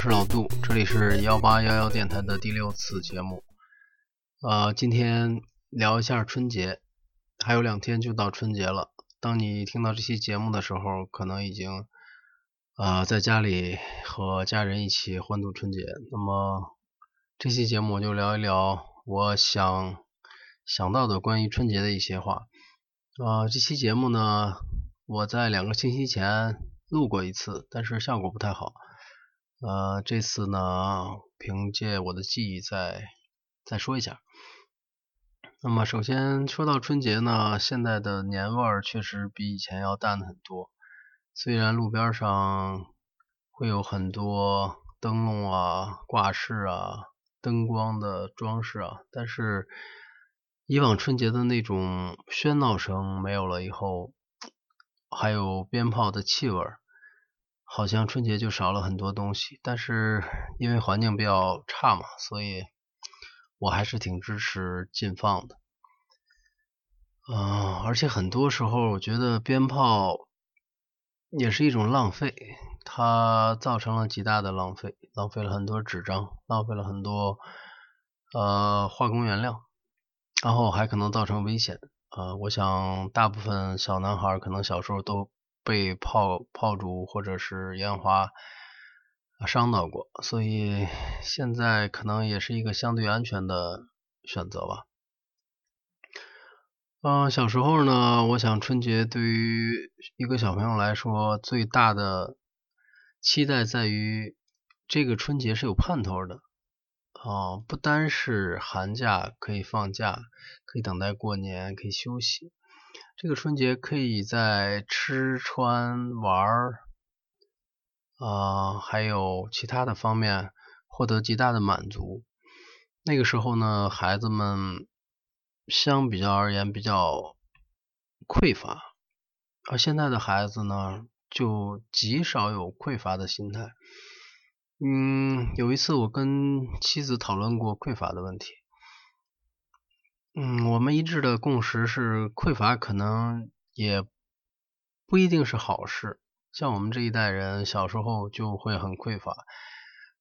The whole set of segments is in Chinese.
我是老杜，这里是幺八幺幺电台的第六次节目。呃，今天聊一下春节，还有两天就到春节了。当你听到这期节目的时候，可能已经啊在家里和家人一起欢度春节。那么这期节目我就聊一聊我想想到的关于春节的一些话。啊，这期节目呢，我在两个星期前录过一次，但是效果不太好。呃，这次呢，凭借我的记忆再再说一下。那么，首先说到春节呢，现在的年味儿确实比以前要淡很多。虽然路边上会有很多灯笼啊、挂饰啊、灯光的装饰啊，但是以往春节的那种喧闹声没有了以后，还有鞭炮的气味儿。好像春节就少了很多东西，但是因为环境比较差嘛，所以我还是挺支持禁放的。嗯，而且很多时候我觉得鞭炮也是一种浪费，它造成了极大的浪费，浪费了很多纸张，浪费了很多呃化工原料，然后还可能造成危险。呃，我想大部分小男孩可能小时候都。被炮炮竹或者是烟花伤到过，所以现在可能也是一个相对安全的选择吧。嗯，小时候呢，我想春节对于一个小朋友来说，最大的期待在于这个春节是有盼头的。哦，不单是寒假可以放假，可以等待过年，可以休息。这个春节可以在吃穿玩儿啊，还有其他的方面获得极大的满足。那个时候呢，孩子们相比较而言比较匮乏，而现在的孩子呢，就极少有匮乏的心态。嗯，有一次我跟妻子讨论过匮乏的问题。嗯，我们一致的共识是，匮乏可能也不一定是好事。像我们这一代人小时候就会很匮乏，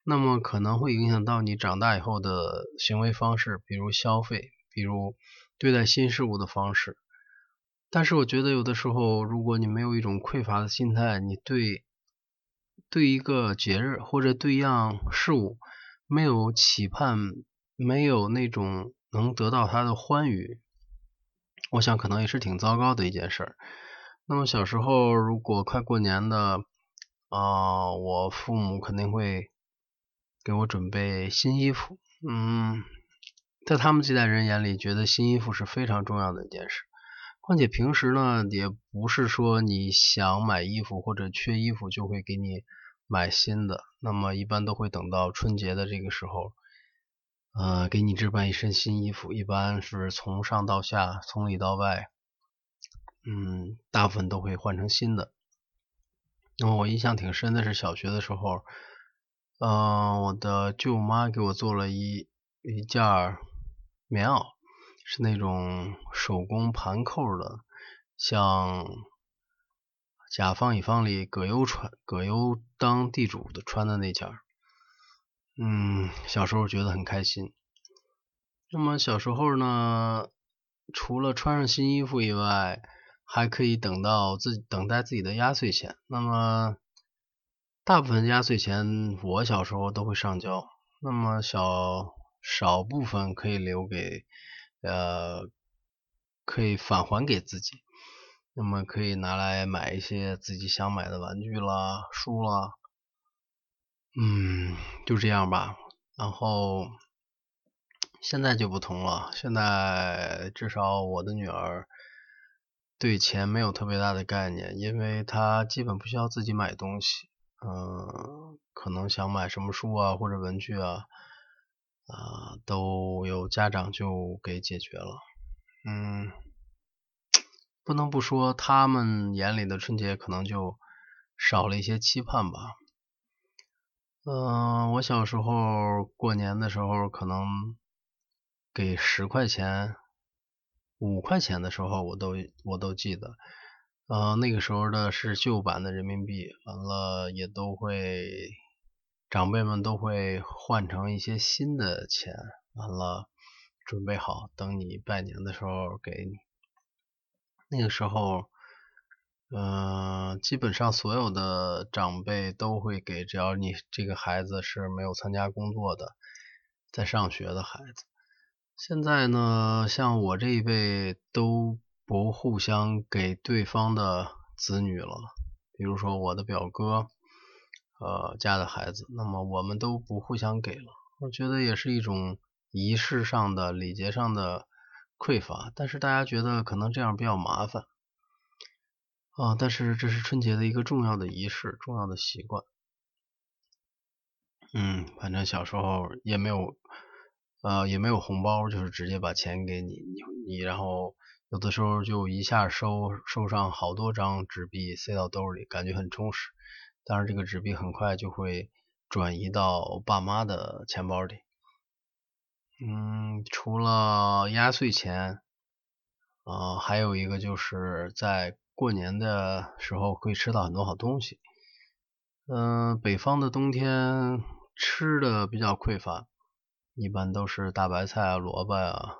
那么可能会影响到你长大以后的行为方式，比如消费，比如对待新事物的方式。但是我觉得有的时候，如果你没有一种匮乏的心态，你对对一个节日或者对一样事物没有期盼，没有那种。能得到他的欢愉，我想可能也是挺糟糕的一件事儿。那么小时候如果快过年的啊，我父母肯定会给我准备新衣服。嗯，在他们这代人眼里，觉得新衣服是非常重要的一件事。况且平时呢，也不是说你想买衣服或者缺衣服就会给你买新的。那么一般都会等到春节的这个时候。呃，给你置办一身新衣服，一般是从上到下，从里到外，嗯，大部分都会换成新的。那么我印象挺深的是小学的时候，嗯，我的舅妈给我做了一一件棉袄，是那种手工盘扣的，像甲方乙方里葛优穿，葛优当地主的穿的那件。嗯，小时候觉得很开心。那么小时候呢，除了穿上新衣服以外，还可以等到自己等待自己的压岁钱。那么大部分压岁钱我小时候都会上交，那么小少部分可以留给呃，可以返还给自己。那么可以拿来买一些自己想买的玩具啦、书啦。嗯，就这样吧。然后现在就不同了，现在至少我的女儿对钱没有特别大的概念，因为她基本不需要自己买东西。嗯，可能想买什么书啊或者文具啊，啊，都有家长就给解决了。嗯，不能不说他们眼里的春节可能就少了一些期盼吧。嗯，我小时候过年的时候，可能给十块钱、五块钱的时候，我都我都记得。嗯，那个时候的是旧版的人民币，完了也都会长辈们都会换成一些新的钱，完了准备好，等你拜年的时候给你。那个时候，嗯，基本上所有的长辈都会给，只要你这个孩子是没有参加工作的，在上学的孩子。现在呢，像我这一辈都不互相给对方的子女了，比如说我的表哥，呃家的孩子，那么我们都不互相给了。我觉得也是一种仪式上的、礼节上的。匮乏，但是大家觉得可能这样比较麻烦啊。但是这是春节的一个重要的仪式，重要的习惯。嗯，反正小时候也没有呃也没有红包，就是直接把钱给你，你你然后有的时候就一下收收上好多张纸币塞到兜里，感觉很充实。当然这个纸币很快就会转移到爸妈的钱包里。嗯，除了压岁钱，啊，还有一个就是在过年的时候会吃到很多好东西。嗯，北方的冬天吃的比较匮乏，一般都是大白菜啊、萝卜啊、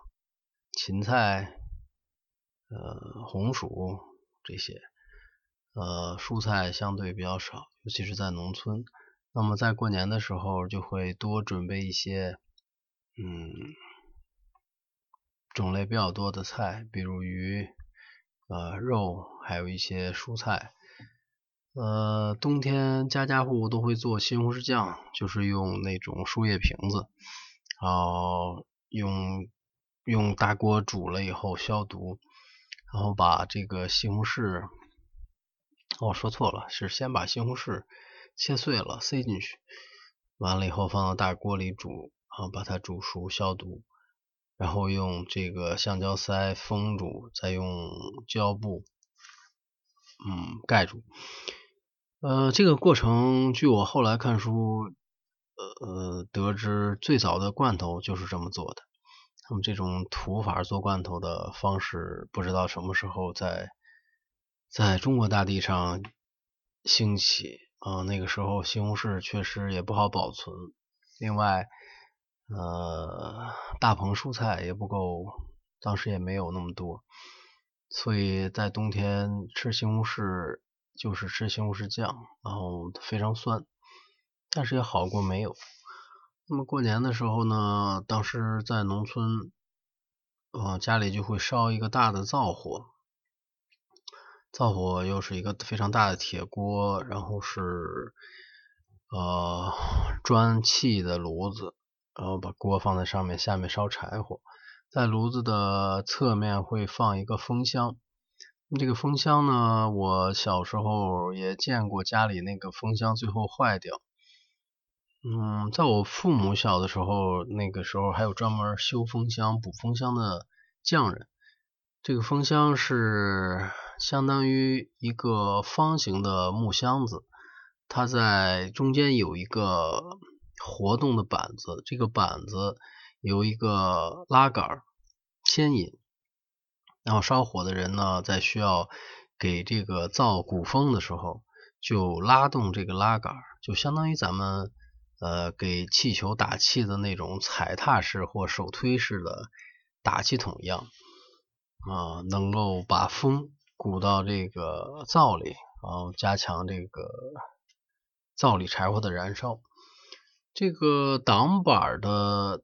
芹菜、呃红薯这些，呃蔬菜相对比较少，尤其是在农村。那么在过年的时候就会多准备一些。嗯，种类比较多的菜，比如鱼、呃肉，还有一些蔬菜。呃，冬天家家户户都会做西红柿酱，就是用那种树叶瓶子，然后用用大锅煮了以后消毒，然后把这个西红柿，哦说错了，是先把西红柿切碎了塞进去，完了以后放到大锅里煮。然后把它煮熟消毒，然后用这个橡胶塞封住，再用胶布嗯盖住。呃，这个过程据我后来看书呃得知，最早的罐头就是这么做的。那么这种土法做罐头的方式，不知道什么时候在在中国大地上兴起啊？那个时候西红柿确实也不好保存，另外。呃，大棚蔬菜也不够，当时也没有那么多，所以在冬天吃西红柿就是吃西红柿酱，然后非常酸，但是也好过没有。那么过年的时候呢，当时在农村，呃，家里就会烧一个大的灶火，灶火又是一个非常大的铁锅，然后是呃砖砌的炉子。然后把锅放在上面，下面烧柴火，在炉子的侧面会放一个风箱。这个风箱呢，我小时候也见过，家里那个风箱最后坏掉。嗯，在我父母小的时候，那个时候还有专门修风箱、补风箱的匠人。这个风箱是相当于一个方形的木箱子，它在中间有一个。活动的板子，这个板子有一个拉杆牵引，然后烧火的人呢，在需要给这个灶鼓风的时候，就拉动这个拉杆，就相当于咱们呃给气球打气的那种踩踏式或手推式的打气筒一样啊，能够把风鼓到这个灶里，然后加强这个灶里柴火的燃烧。这个挡板的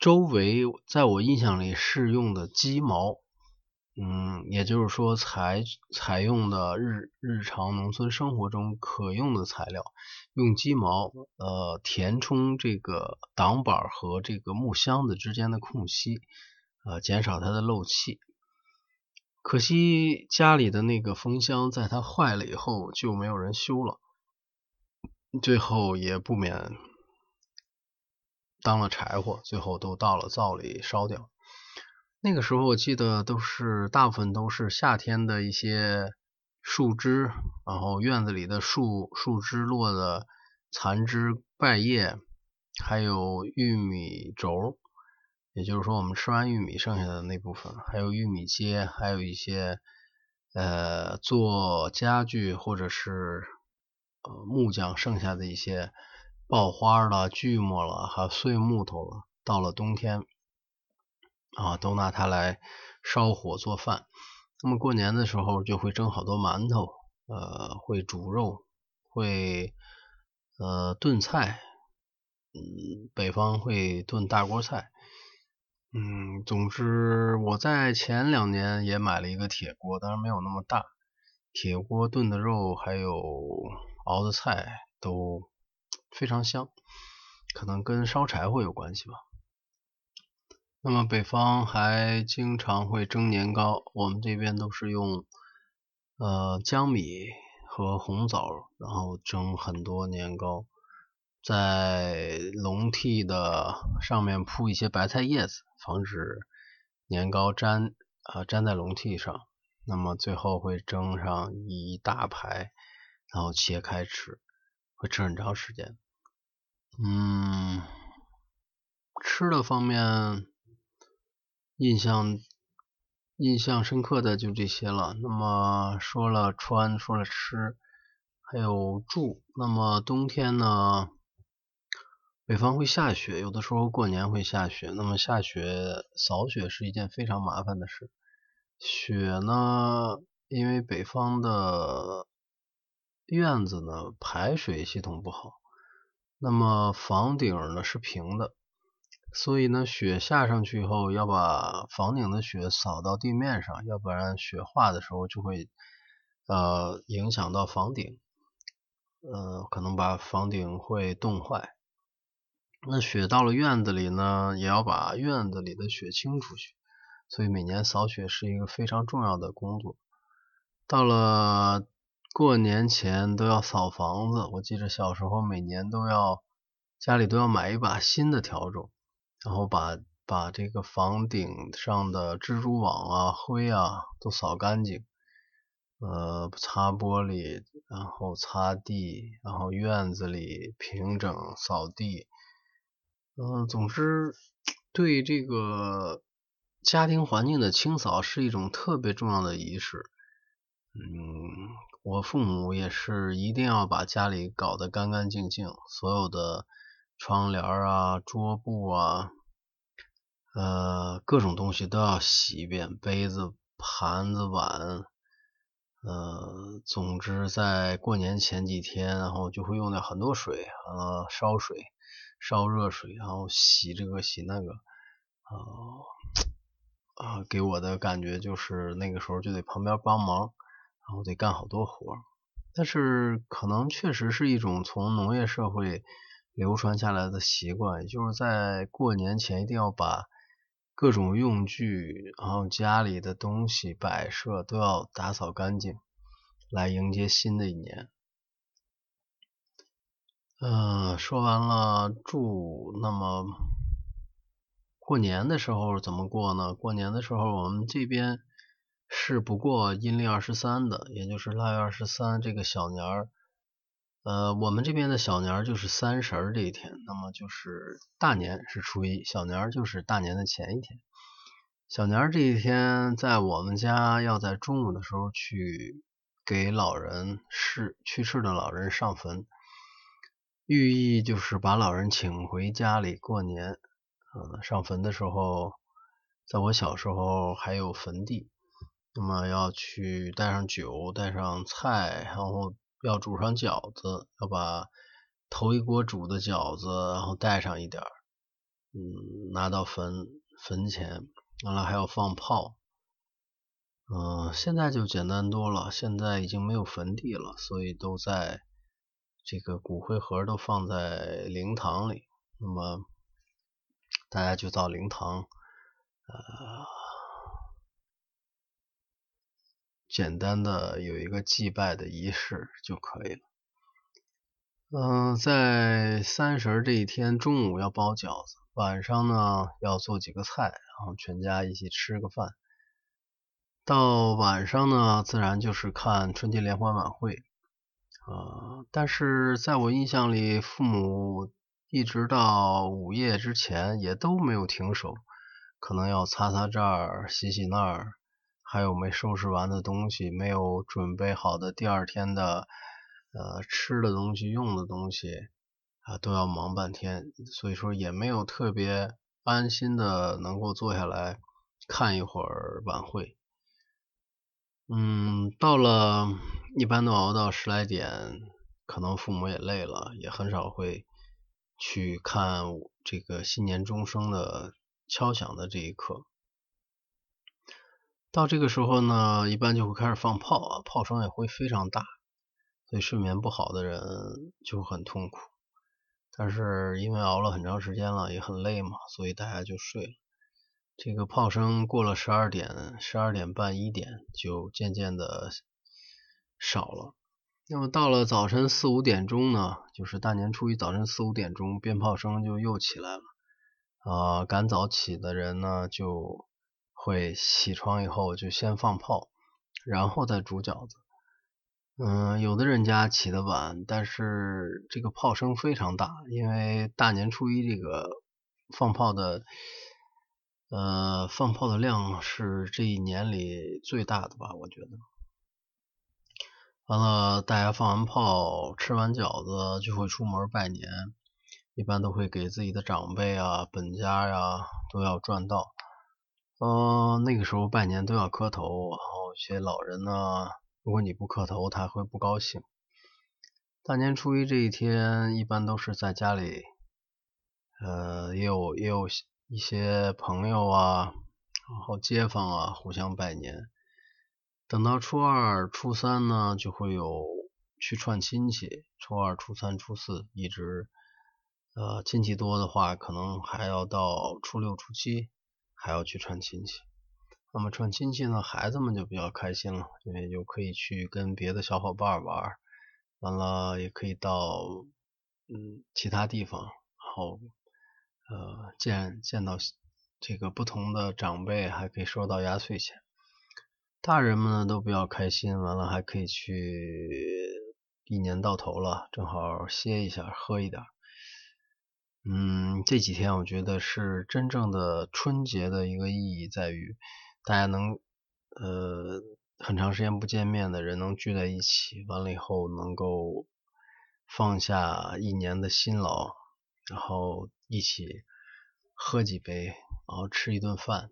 周围，在我印象里是用的鸡毛，嗯，也就是说采采用的日日常农村生活中可用的材料，用鸡毛呃填充这个挡板和这个木箱子之间的空隙，呃减少它的漏气。可惜家里的那个风箱在它坏了以后就没有人修了，最后也不免。当了柴火，最后都到了灶里烧掉。那个时候我记得都是大部分都是夏天的一些树枝，然后院子里的树树枝落的残枝败叶，还有玉米轴，也就是说我们吃完玉米剩下的那部分，还有玉米秸，还有一些呃做家具或者是呃木匠剩下的一些爆花了、锯末了，还有碎木头了。到了冬天，啊，都拿它来烧火做饭。那么过年的时候就会蒸好多馒头，呃，会煮肉，会呃炖菜，嗯，北方会炖大锅菜。嗯，总之我在前两年也买了一个铁锅，当然没有那么大。铁锅炖的肉还有熬的菜都。非常香，可能跟烧柴火有关系吧。那么北方还经常会蒸年糕，我们这边都是用呃江米和红枣，然后蒸很多年糕，在笼屉的上面铺一些白菜叶子，防止年糕粘啊粘在笼屉上。那么最后会蒸上一大排，然后切开吃，会吃很长时间。嗯，吃的方面印象印象深刻的就这些了。那么说了穿，说了吃，还有住。那么冬天呢，北方会下雪，有的时候过年会下雪。那么下雪扫雪是一件非常麻烦的事。雪呢，因为北方的院子呢排水系统不好。那么房顶呢是平的，所以呢雪下上去以后要把房顶的雪扫到地面上，要不然雪化的时候就会呃影响到房顶，呃可能把房顶会冻坏。那雪到了院子里呢，也要把院子里的雪清出去，所以每年扫雪是一个非常重要的工作。到了。过年前都要扫房子，我记得小时候每年都要家里都要买一把新的笤帚，然后把把这个房顶上的蜘蛛网啊、灰啊都扫干净，呃，擦玻璃，然后擦地，然后院子里平整扫地，嗯，总之对这个家庭环境的清扫是一种特别重要的仪式，嗯。我父母也是一定要把家里搞得干干净净，所有的窗帘啊、桌布啊，呃，各种东西都要洗一遍，杯子、盘子、碗，呃，总之在过年前几天，然后就会用掉很多水，呃，烧水、烧热水，然后洗这个洗那个，啊 啊，给我的感觉就是那个时候就得旁边帮忙。然后得干好多活儿，但是可能确实是一种从农业社会流传下来的习惯，就是在过年前一定要把各种用具，然后家里的东西摆设都要打扫干净，来迎接新的一年。嗯，说完了住，那么过年的时候怎么过呢？过年的时候我们这边。是不过阴历二十三的，也就是腊月二十三这个小年儿，呃，我们这边的小年儿就是三十儿这一天，那么就是大年是初一，小年儿就是大年的前一天。小年儿这一天，在我们家要在中午的时候去给老人逝去世的老人上坟，寓意就是把老人请回家里过年。呃，上坟的时候，在我小时候还有坟地。那么要去带上酒，带上菜，然后要煮上饺子，要把头一锅煮的饺子，然后带上一点儿，嗯，拿到坟坟前，完了还要放炮，嗯，现在就简单多了，现在已经没有坟地了，所以都在这个骨灰盒都放在灵堂里，那么大家就到灵堂，呃。简单的有一个祭拜的仪式就可以了。嗯，在三十这一天中午要包饺子，晚上呢要做几个菜，然后全家一起吃个饭。到晚上呢，自然就是看春节联欢晚会。啊，但是在我印象里，父母一直到午夜之前也都没有停手，可能要擦擦这儿，洗洗那儿。还有没收拾完的东西，没有准备好的第二天的呃吃的东西、用的东西，啊都要忙半天，所以说也没有特别安心的能够坐下来看一会儿晚会。嗯，到了一般都熬到十来点，可能父母也累了，也很少会去看这个新年钟声的敲响的这一刻。到这个时候呢，一般就会开始放炮啊，炮声也会非常大，所以睡眠不好的人就很痛苦。但是因为熬了很长时间了，也很累嘛，所以大家就睡了。这个炮声过了十二点、十二点半、一点，就渐渐的少了。那么到了早晨四五点钟呢，就是大年初一早晨四五点钟，鞭炮声就又起来了。啊，赶早起的人呢，就。会起床以后就先放炮，然后再煮饺子。嗯，有的人家起得晚，但是这个炮声非常大，因为大年初一这个放炮的，呃，放炮的量是这一年里最大的吧，我觉得。完了，大家放完炮，吃完饺子就会出门拜年，一般都会给自己的长辈啊、本家呀都要转道。嗯，那个时候拜年都要磕头，然后一些老人呢，如果你不磕头，他会不高兴。大年初一这一天，一般都是在家里，呃，也有也有一些朋友啊，然后街坊啊，互相拜年。等到初二、初三呢，就会有去串亲戚。初二、初三、初四，一直，呃，亲戚多的话，可能还要到初六、初七。还要去串亲戚，那么串亲戚呢，孩子们就比较开心了，因为就可以去跟别的小伙伴玩，完了也可以到嗯其他地方，然后呃见见到这个不同的长辈，还可以收到压岁钱。大人们呢都比较开心，完了还可以去一年到头了，正好歇一下，喝一点。嗯，这几天我觉得是真正的春节的一个意义，在于大家能呃很长时间不见面的人能聚在一起，完了以后能够放下一年的辛劳，然后一起喝几杯，然后吃一顿饭。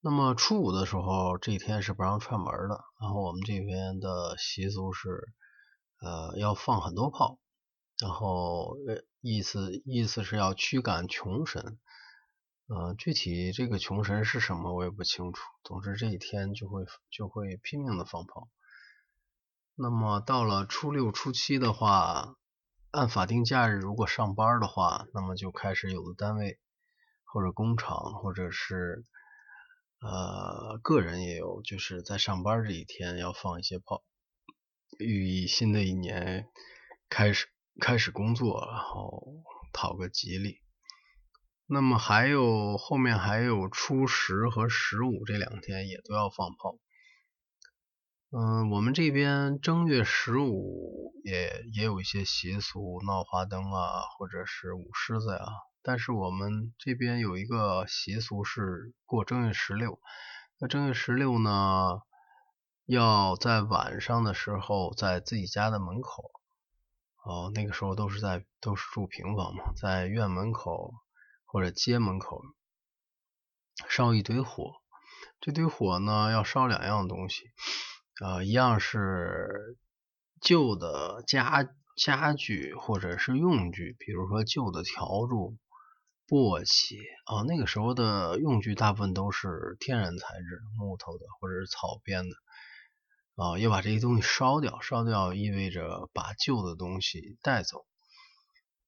那么初五的时候，这一天是不让串门的，然后我们这边的习俗是呃要放很多炮。然后呃意思意思是要驱赶穷神，呃，具体这个穷神是什么我也不清楚。总之这一天就会就会拼命的放炮。那么到了初六初七的话，按法定假日如果上班的话，那么就开始有的单位或者工厂或者是呃个人也有，就是在上班这一天要放一些炮，寓意新的一年开始。开始工作，然后讨个吉利。那么还有后面还有初十和十五这两天也都要放炮。嗯，我们这边正月十五也也有一些习俗，闹花灯啊，或者是舞狮子呀。但是我们这边有一个习俗是过正月十六。那正月十六呢，要在晚上的时候在自己家的门口。哦，那个时候都是在都是住平房嘛，在院门口或者街门口烧一堆火，这堆火呢要烧两样东西，呃，一样是旧的家家具或者是用具，比如说旧的笤帚、簸箕啊，那个时候的用具大部分都是天然材质，木头的或者是草编的。啊，要把这些东西烧掉，烧掉意味着把旧的东西带走。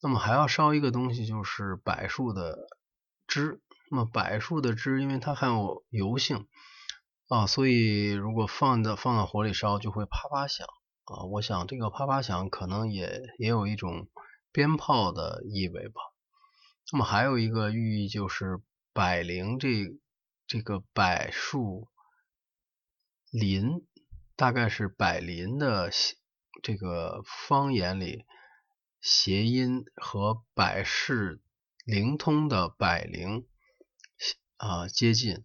那么还要烧一个东西，就是柏树的枝。那么柏树的枝，因为它含有油性啊，所以如果放到放到火里烧，就会啪啪响啊。我想这个啪啪响可能也也有一种鞭炮的意味吧。那么还有一个寓意就是柏林这这个柏树林。大概是百灵的这个方言里谐音和百世灵通的百灵啊接近，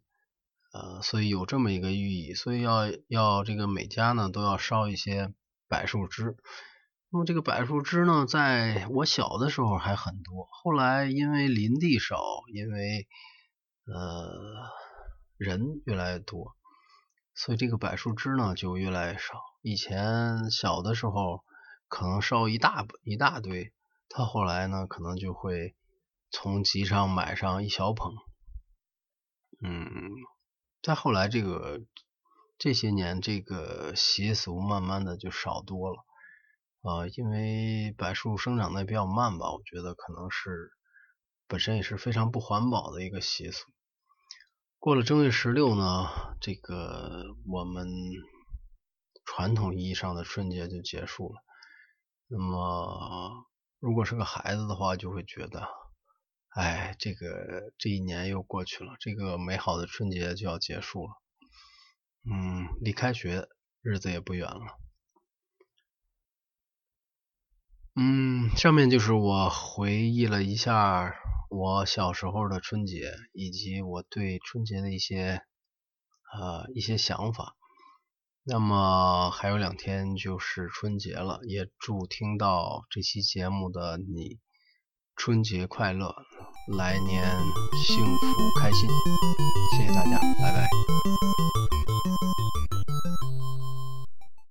呃，所以有这么一个寓意，所以要要这个每家呢都要烧一些柏树枝，那么这个柏树枝呢，在我小的时候还很多，后来因为林地少，因为呃人越来越多，所以这个柏树枝呢就越来越少。以前小的时候可能烧一大一大堆，他后来呢可能就会从集上买上一小捧，嗯，再后来这个这些年这个习俗慢慢的就少多了。啊，因为柏树生长的比较慢吧，我觉得可能是本身也是非常不环保的一个习俗。过了正月十六呢，这个我们传统意义上的春节就结束了。那么，如果是个孩子的话，就会觉得，哎，这个这一年又过去了，这个美好的春节就要结束了。嗯，离开学日子也不远了。嗯，上面就是我回忆了一下我小时候的春节，以及我对春节的一些呃一些想法。那么还有两天就是春节了，也祝听到这期节目的你春节快乐，来年幸福开心。谢谢大家，拜拜。